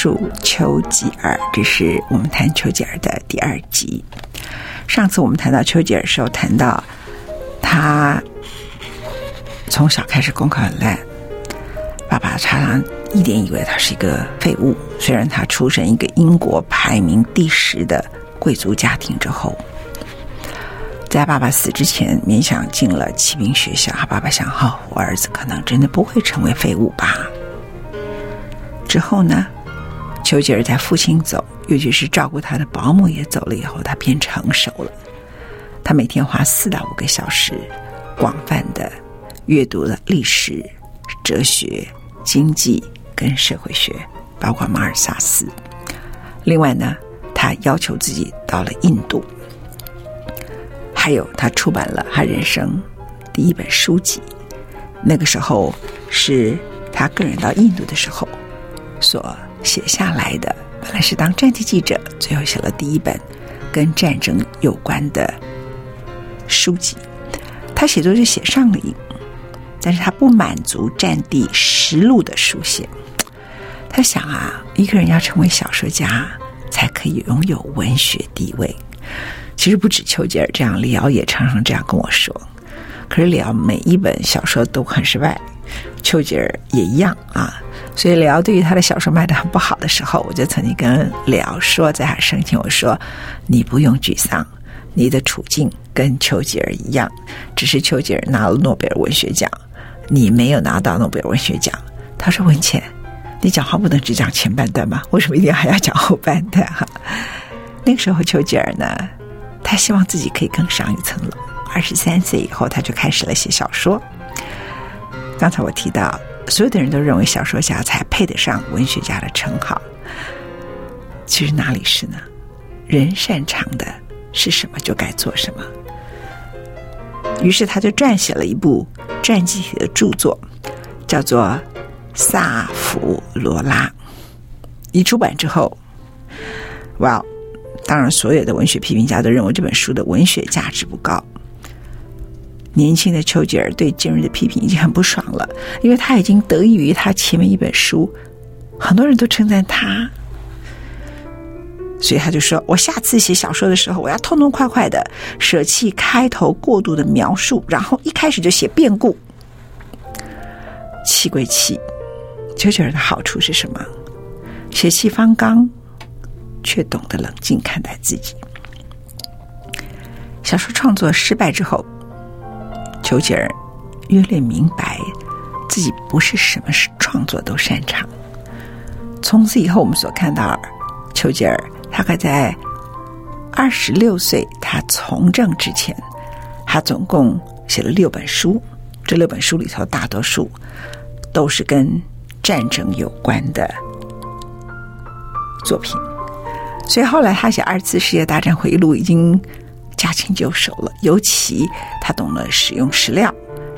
述丘吉尔，这是我们谈丘吉尔的第二集。上次我们谈到丘吉尔的时候，谈到他从小开始功课很烂，爸爸常常一点以为他是一个废物。虽然他出生一个英国排名第十的贵族家庭之后，在爸爸死之前勉强进了骑兵学校。爸爸想：哦，我儿子可能真的不会成为废物吧。之后呢，丘吉尔在父亲走，尤其是照顾他的保姆也走了以后，他变成熟了。他每天花四到五个小时，广泛的阅读了历史、哲学、经济跟社会学，包括马尔萨斯。另外呢，他要求自己到了印度，还有他出版了他人生第一本书籍。那个时候是他个人到印度的时候。所写下来的本来是当战地记者，最后写了第一本跟战争有关的书籍。他写作就写上了瘾，但是他不满足战地实录的书写。他想啊，一个人要成为小说家，才可以拥有文学地位。其实不止丘吉尔这样，李敖也常常这样跟我说。可是李敖每一本小说都很失败，丘吉尔也一样啊。所以李敖对于他的小说卖的很不好的时候，我就曾经跟李敖说，在他生前我说：“你不用沮丧，你的处境跟丘吉尔一样，只是丘吉尔拿了诺贝尔文学奖，你没有拿到诺贝尔文学奖。”他说：“文茜，你讲话不能只讲前半段吗？为什么一定还要讲后半段？”哈，那个时候丘吉尔呢，他希望自己可以更上一层楼。二十三岁以后，他就开始了写小说。刚才我提到。所有的人都认为小说家才配得上文学家的称号，其实哪里是呢？人擅长的是什么就该做什么。于是他就撰写了一部传记体的著作，叫做《萨弗罗拉》。一出版之后，哇当然所有的文学批评家都认为这本书的文学价值不高。年轻的丘吉尔对今日的批评已经很不爽了，因为他已经得益于他前面一本书，很多人都称赞他，所以他就说：“我下次写小说的时候，我要痛痛快快的舍弃开头过度的描述，然后一开始就写变故。”气归气，丘吉尔的好处是什么？血气方刚，却懂得冷静看待自己。小说创作失败之后。丘吉尔越来越明白自己不是什么创作都擅长。从此以后，我们所看到丘吉尔他还在二十六岁，他从政之前，他总共写了六本书。这六本书里头，大多数都是跟战争有关的作品。所以后来他写《二次世界大战回忆录》已经。驾轻就熟了，尤其他懂了使用史料，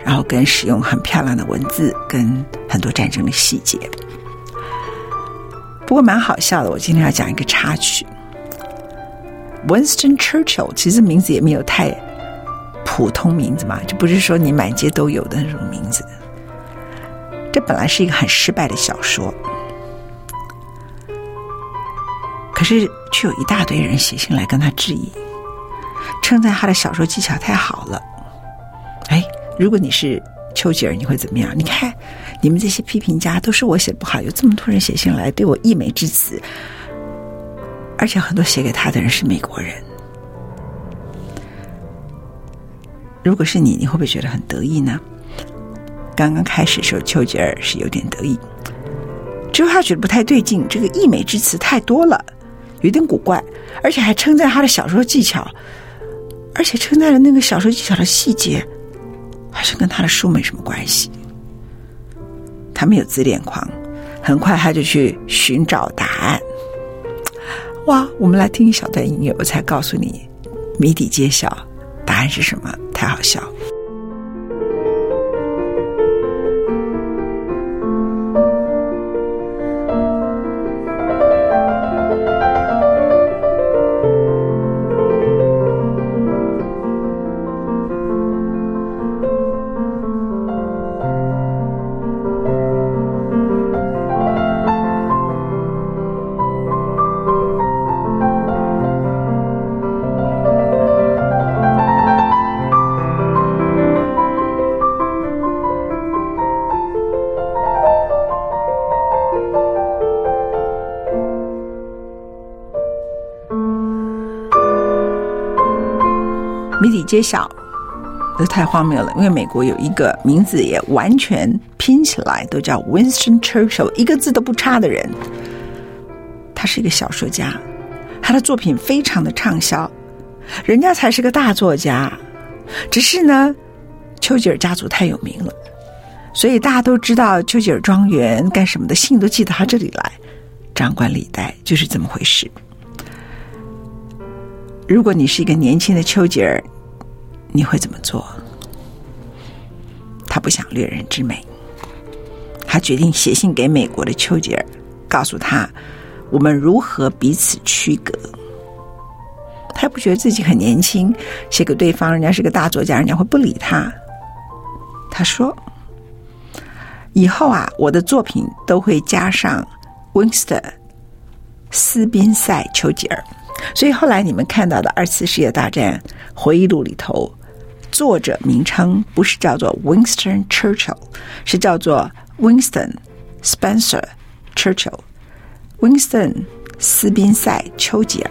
然后跟使用很漂亮的文字，跟很多战争的细节。不过蛮好笑的，我今天要讲一个插曲。Winston Churchill 其实名字也没有太普通名字嘛，就不是说你满街都有的那种名字。这本来是一个很失败的小说，可是却有一大堆人写信来跟他质疑。称赞他的小说技巧太好了。哎，如果你是丘吉尔，你会怎么样？你看，你们这些批评家都是我写不好，有这么多人写信来对我溢美之词，而且很多写给他的人是美国人。如果是你，你会不会觉得很得意呢？刚刚开始的时候，丘吉尔是有点得意，之后他觉得不太对劲，这个溢美之词太多了，有点古怪，而且还称赞他的小说技巧，而且称赞的那个小说技巧的细节。还是跟他的书没什么关系。他没有自恋狂，很快他就去寻找答案。哇，我们来听一小段音乐，我才告诉你谜底揭晓，答案是什么？太好笑。了揭晓，这太荒谬了！因为美国有一个名字也完全拼起来都叫 Winston Churchill，一个字都不差的人。他是一个小说家，他的作品非常的畅销，人家才是个大作家。只是呢，丘吉尔家族太有名了，所以大家都知道丘吉尔庄园干什么的信都寄到他这里来，张冠李戴，就是这么回事。如果你是一个年轻的丘吉尔，你会怎么做？他不想掠人之美，他决定写信给美国的丘吉尔，告诉他我们如何彼此区隔。他不觉得自己很年轻，写给对方，人家是个大作家，人家会不理他。他说：“以后啊，我的作品都会加上 Winston 斯宾塞丘吉尔。所以后来你们看到的二次世界大战回忆录里头。”作者名称不是叫做 Winston Churchill，是叫做 Winston Spencer Churchill，Winston 斯宾塞丘吉尔，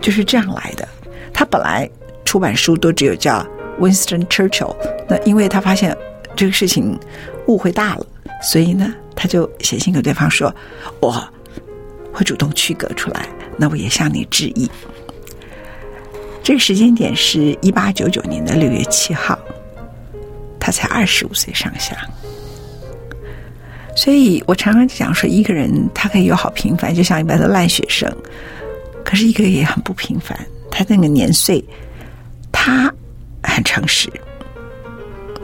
就是这样来的。他本来出版书都只有叫 Winston Churchill，那因为他发现这个事情误会大了，所以呢，他就写信给对方说：“我会主动区隔出来，那我也向你致意。”这个时间点是一八九九年的六月七号，他才二十五岁上下，所以我常常讲说，一个人他可以有好平凡，就像一般的烂学生，可是一个也很不平凡。他那个年岁，他很诚实，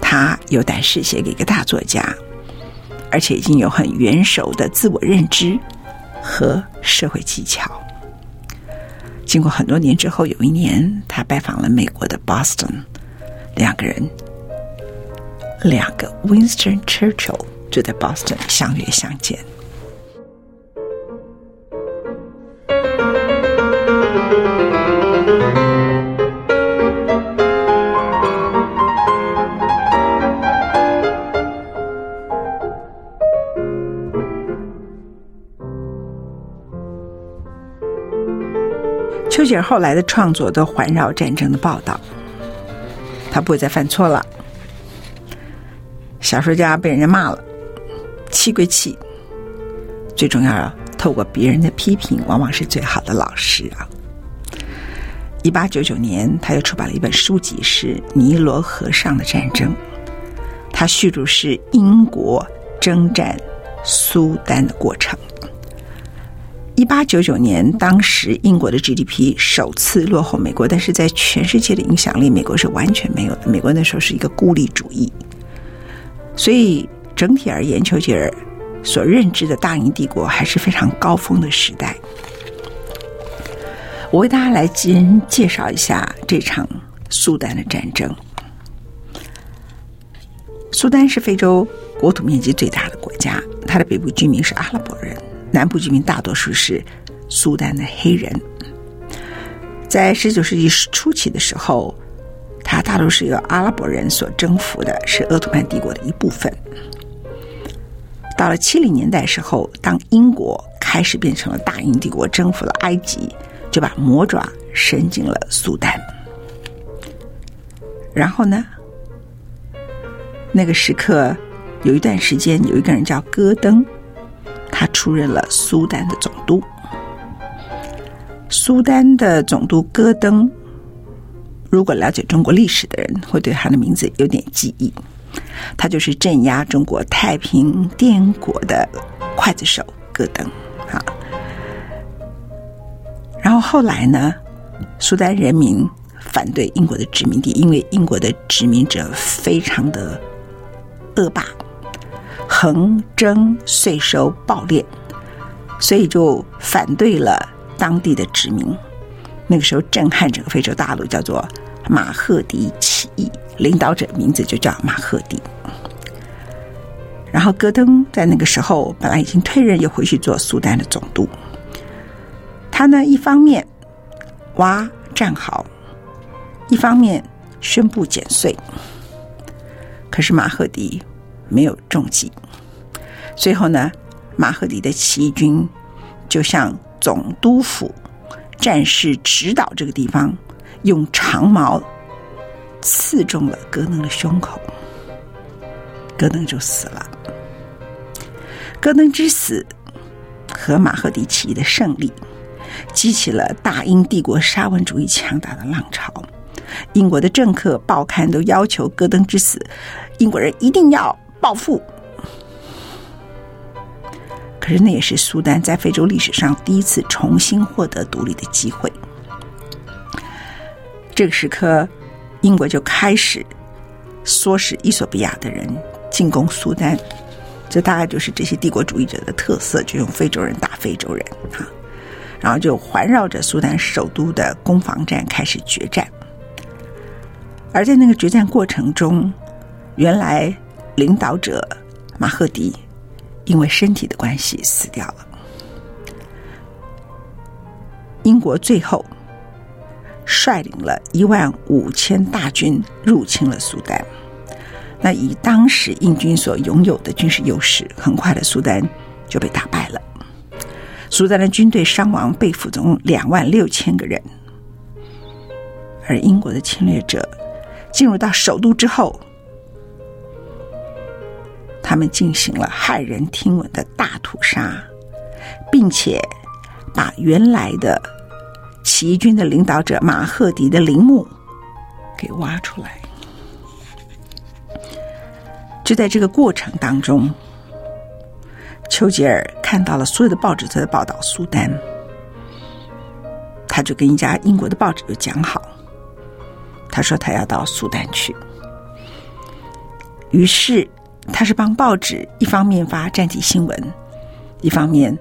他有胆识写给一个大作家，而且已经有很元熟的自我认知和社会技巧。经过很多年之后，有一年他拜访了美国的 Boston，两个人，两个 Winston Churchill 就在 Boston 相约相见。丘吉尔后来的创作都环绕战争的报道，他不会再犯错了。小说家被人家骂了，气归气，最重要啊，透过别人的批评，往往是最好的老师啊。一八九九年，他又出版了一本书籍，是《尼罗河上的战争》，他叙述是英国征战苏丹的过程。一八九九年，当时英国的 GDP 首次落后美国，但是在全世界的影响力，美国是完全没有的。美国那时候是一个孤立主义，所以整体而言，丘吉尔所认知的大英帝国还是非常高峰的时代。我为大家来先介绍一下这场苏丹的战争。苏丹是非洲国土面积最大的国家，它的北部居民是阿拉伯人。南部居民大多数是苏丹的黑人。在十九世纪初期的时候，它大多是由阿拉伯人所征服的，是鄂图曼帝国的一部分。到了七零年代时候，当英国开始变成了大英帝国，征服了埃及，就把魔爪伸进了苏丹。然后呢，那个时刻有一段时间，有一个人叫戈登，他出任了苏丹的总督。苏丹的总督戈登。如果了解中国历史的人，会对他的名字有点记忆。他就是镇压中国太平天国的刽子手戈登。啊，然后后来呢，苏丹人民反对英国的殖民地，因为英国的殖民者非常的恶霸，横征税收暴敛，所以就反对了当地的殖民。那个时候震撼整个非洲大陆，叫做马赫迪起义，领导者名字就叫马赫迪。然后戈登在那个时候本来已经退任，又回去做苏丹的总督。他呢，一方面挖战壕，一方面宣布减税。可是马赫迪没有中计，最后呢，马赫迪的起义军就向总督府。战士指导这个地方，用长矛刺中了戈登的胸口，戈登就死了。戈登之死和马赫迪起义的胜利，激起了大英帝国沙文主义强大的浪潮。英国的政客、报刊都要求戈登之死，英国人一定要报复。可是那也是苏丹在非洲历史上第一次重新获得独立的机会。这个时刻，英国就开始唆使伊索比亚的人进攻苏丹，这大概就是这些帝国主义者的特色，就用非洲人打非洲人啊。然后就环绕着苏丹首都的攻防战开始决战。而在那个决战过程中，原来领导者马赫迪。因为身体的关系死掉了。英国最后率领了一万五千大军入侵了苏丹。那以当时英军所拥有的军事优势，很快的苏丹就被打败了。苏丹的军队伤亡被俘总共两万六千个人。而英国的侵略者进入到首都之后。他们进行了骇人听闻的大屠杀，并且把原来的起义军的领导者马赫迪的陵墓给挖出来。就在这个过程当中，丘吉尔看到了所有的报纸都在报道苏丹，他就跟一家英国的报纸就讲好，他说他要到苏丹去，于是。他是帮报纸一方面发战地新闻，一方面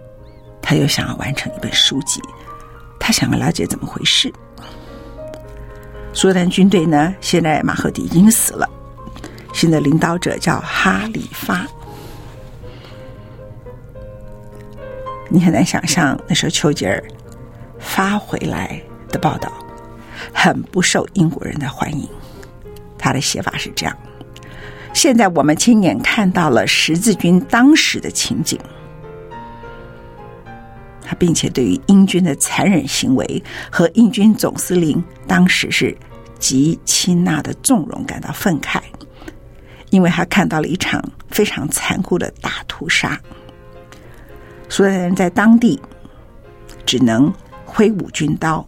他又想要完成一本书籍，他想要了解怎么回事。苏丹军队呢，现在马赫迪已经死了，新的领导者叫哈里发。你很难想象那时候丘吉尔发回来的报道很不受英国人的欢迎，他的写法是这样。现在我们亲眼看到了十字军当时的情景，他并且对于英军的残忍行为和英军总司令当时是极钦纳的纵容感到愤慨，因为他看到了一场非常残酷的大屠杀。苏丹人在当地只能挥舞军刀，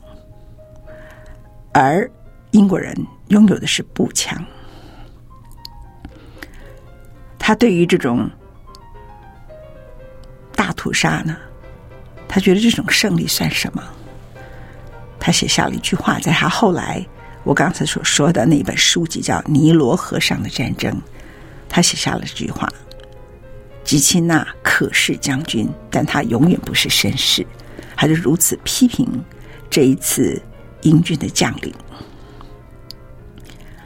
而英国人拥有的是步枪。他对于这种大屠杀呢，他觉得这种胜利算什么？他写下了一句话，在他后来我刚才所说的那本书籍叫《尼罗河上的战争》，他写下了这句话：吉钦纳可是将军，但他永远不是绅士。他就如此批评这一次英军的将领。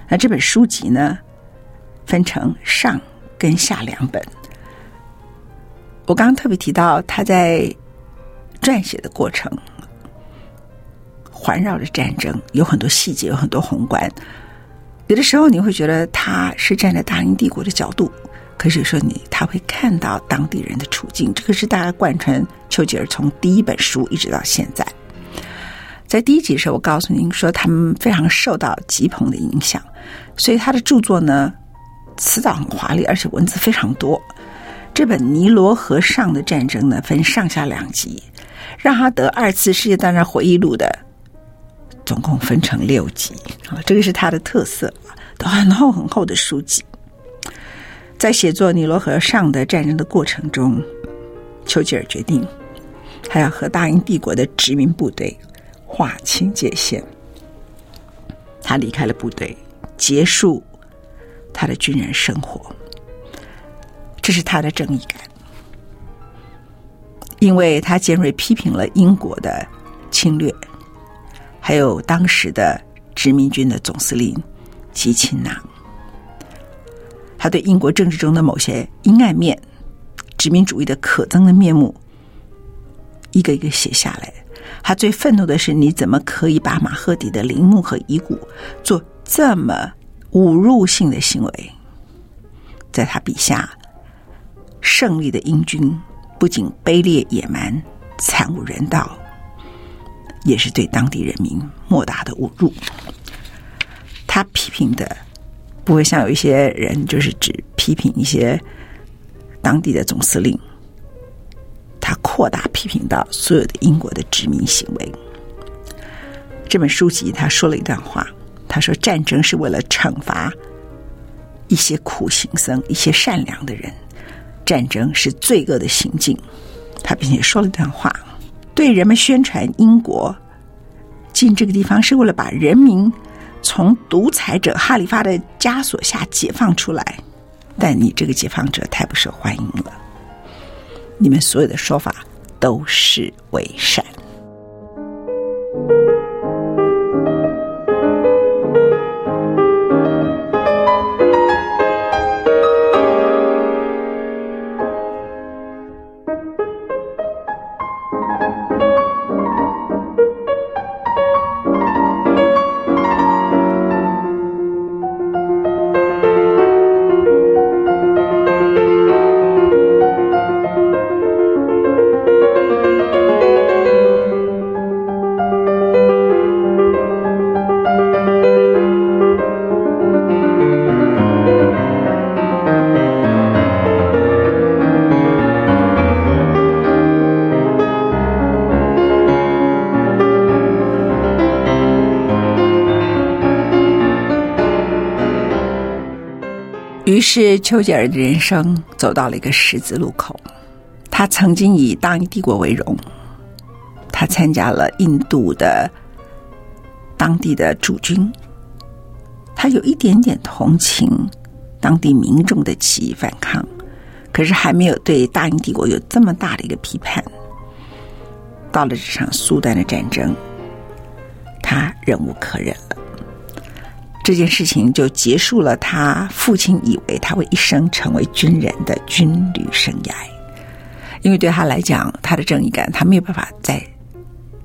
那这本书籍呢，分成上。跟下两本，我刚刚特别提到他在撰写的过程，环绕着战争，有很多细节，有很多宏观。有的时候你会觉得他是站在大英帝国的角度，可是说你他会看到当地人的处境，这个是大家贯穿丘吉尔从第一本书一直到现在。在第一集的时候，我告诉您说他们非常受到吉朋的影响，所以他的著作呢，词藻很华丽，而且文字非常多。这本《尼罗河上的战争》呢，分上下两集，让他得二次世界大战回忆录的，总共分成六集啊，这个是他的特色，都很厚很厚的书籍。在写作《尼罗河上的战争》的过程中，丘吉尔决定，他要和大英帝国的殖民部队划清界限。他离开了部队，结束他的军人生活。这是他的正义感，因为他尖锐批评了英国的侵略，还有当时的殖民军的总司令吉钦纳。他对英国政治中的某些阴暗面、殖民主义的可憎的面目，一个一个写下来。他最愤怒的是，你怎么可以把马赫底的陵墓和遗骨做这么侮辱性的行为？在他笔下。胜利的英军不仅卑劣野蛮、惨无人道，也是对当地人民莫大的侮辱。他批评的不会像有一些人，就是只批评一些当地的总司令。他扩大批评到所有的英国的殖民行为。这本书籍他说了一段话，他说：“战争是为了惩罚一些苦行僧，一些善良的人。”战争是罪恶的行径，他并且说了一段话，对人们宣传英国进这个地方是为了把人民从独裁者哈里发的枷锁下解放出来，但你这个解放者太不受欢迎了，你们所有的说法都是伪善。于是，丘吉尔的人生走到了一个十字路口。他曾经以大英帝国为荣，他参加了印度的当地的驻军，他有一点点同情当地民众的起义反抗，可是还没有对大英帝国有这么大的一个批判。到了这场苏丹的战争，他忍无可忍了。这件事情就结束了他父亲以为他会一生成为军人的军旅生涯，因为对他来讲，他的正义感，他没有办法再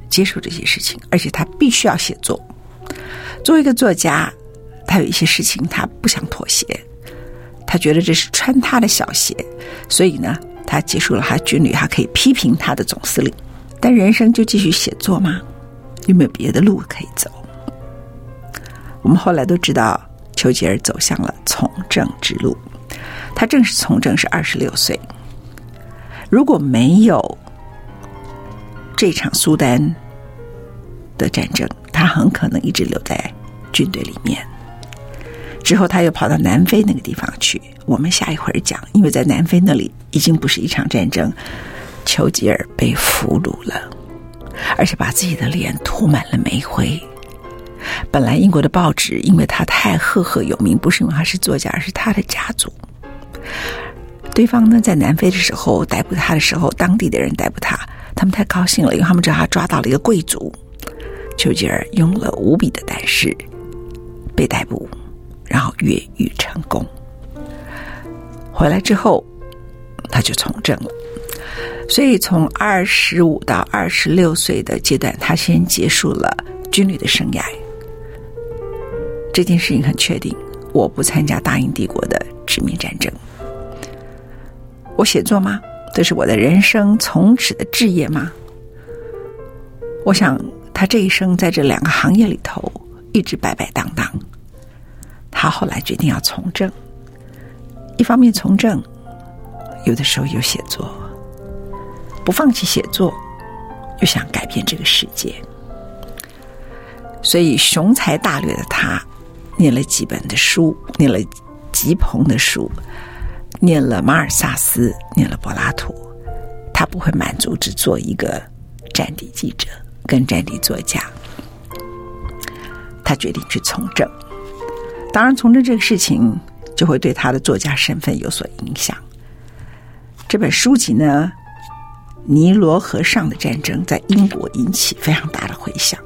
接受这些事情，而且他必须要写作。作为一个作家，他有一些事情他不想妥协，他觉得这是穿他的小鞋，所以呢，他结束了他军旅，他可以批评他的总司令，但人生就继续写作吗？有没有别的路可以走？我们后来都知道，丘吉尔走向了从政之路。他正式从政是二十六岁。如果没有这场苏丹的战争，他很可能一直留在军队里面。之后他又跑到南非那个地方去。我们下一会儿讲，因为在南非那里已经不是一场战争，丘吉尔被俘虏了，而且把自己的脸涂满了煤灰。本来英国的报纸因为他太赫赫有名，不是因为他是作家，而是他的家族。对方呢，在南非的时候逮捕他的时候，当地的人逮捕他，他们太高兴了，因为他们知道他抓到了一个贵族。丘吉尔用了无比的胆识，被逮捕，然后越狱成功。回来之后，他就从政了。所以从二十五到二十六岁的阶段，他先结束了军旅的生涯。这件事情很确定，我不参加大英帝国的殖民战争。我写作吗？这是我的人生从此的志业吗？我想，他这一生在这两个行业里头一直摆摆荡荡。他后来决定要从政，一方面从政，有的时候有写作，不放弃写作，又想改变这个世界。所以雄才大略的他，念了几本的书，念了吉朋的书，念了马尔萨斯，念了柏拉图，他不会满足只做一个战地记者跟战地作家，他决定去从政。当然，从政这个事情就会对他的作家身份有所影响。这本书籍呢，《尼罗河上的战争》在英国引起非常大的回响，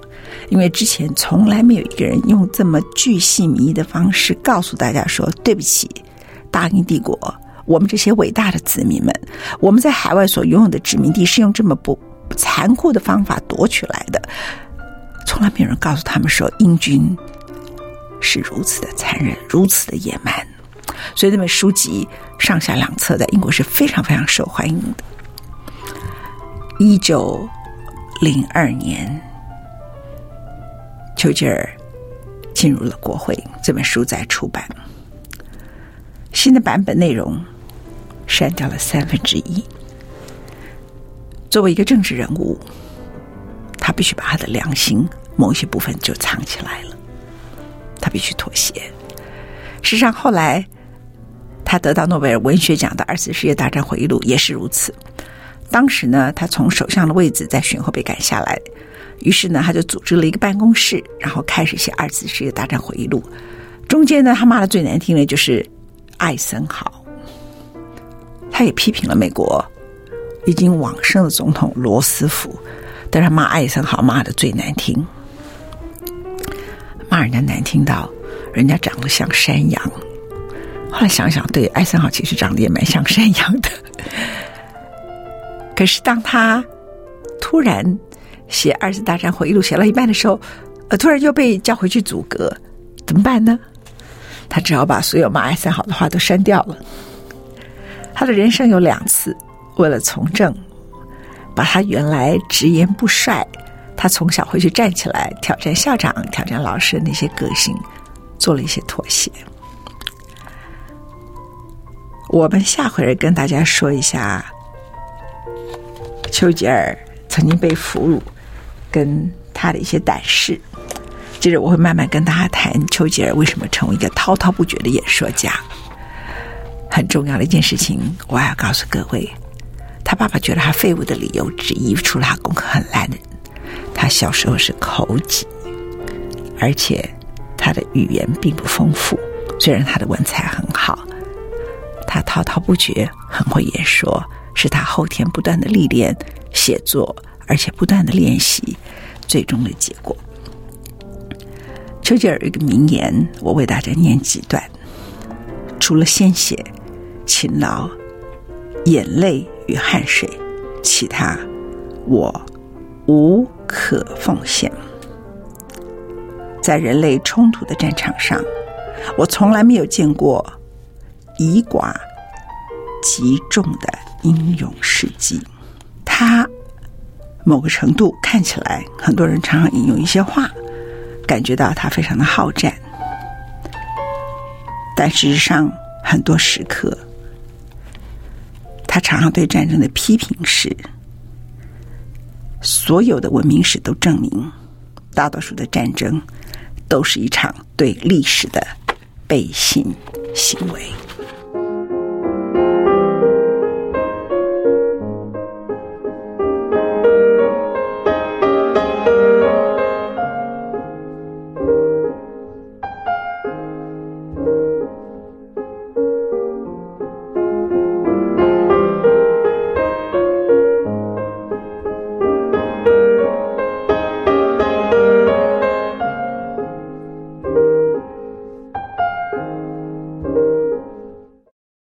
因为之前从来没有一个人用这么巨细靡遗的方式告诉大家说：“对不起，大英帝国，我们这些伟大的子民们，我们在海外所拥有的殖民地是用这么不残酷的方法夺取来的。”从来没有人告诉他们说英军。是如此的残忍，如此的野蛮，所以这本书籍上下两册在英国是非常非常受欢迎的。一九零二年，丘吉尔进入了国会，这本书在出版，新的版本内容删掉了三分之一。作为一个政治人物，他必须把他的良心某些部分就藏起来了。他必须妥协。事实上，后来他得到诺贝尔文学奖的《二次世界大战回忆录》也是如此。当时呢，他从首相的位置在选后被赶下来，于是呢，他就组织了一个办公室，然后开始写《二次世界大战回忆录》。中间呢，他骂的最难听的就是艾森豪，他也批评了美国已经往生的总统罗斯福，但是他骂艾森豪骂的最难听。骂人家难听到，人家长得像山羊。后来想想，对，艾森豪其实长得也蛮像山羊的。可是当他突然写《二次大战回忆录》写到一半的时候，呃，突然就被叫回去组阁，怎么办呢？他只好把所有骂艾森好的话都删掉了。他的人生有两次，为了从政，把他原来直言不帅。他从小会去站起来挑战校长、挑战老师的那些个性，做了一些妥协。我们下回跟大家说一下，丘吉尔曾经被俘虏，跟他的一些胆识。接着我会慢慢跟大家谈丘吉尔为什么成为一个滔滔不绝的演说家。很重要的一件事情，我要告诉各位，他爸爸觉得他废物的理由之一，除了他功课很烂的。他小时候是口疾，而且他的语言并不丰富。虽然他的文采很好，他滔滔不绝，很会演说，是他后天不断的历练写作，而且不断的练习，最终的结果。丘吉尔一个名言，我为大家念几段：除了鲜血、勤劳、眼泪与汗水，其他我无。可奉献。在人类冲突的战场上，我从来没有见过以寡击众的英勇事迹。他某个程度看起来，很多人常常引用一些话，感觉到他非常的好战。但事实上，很多时刻，他常常对战争的批评是。所有的文明史都证明，大多数的战争都是一场对历史的背信行为。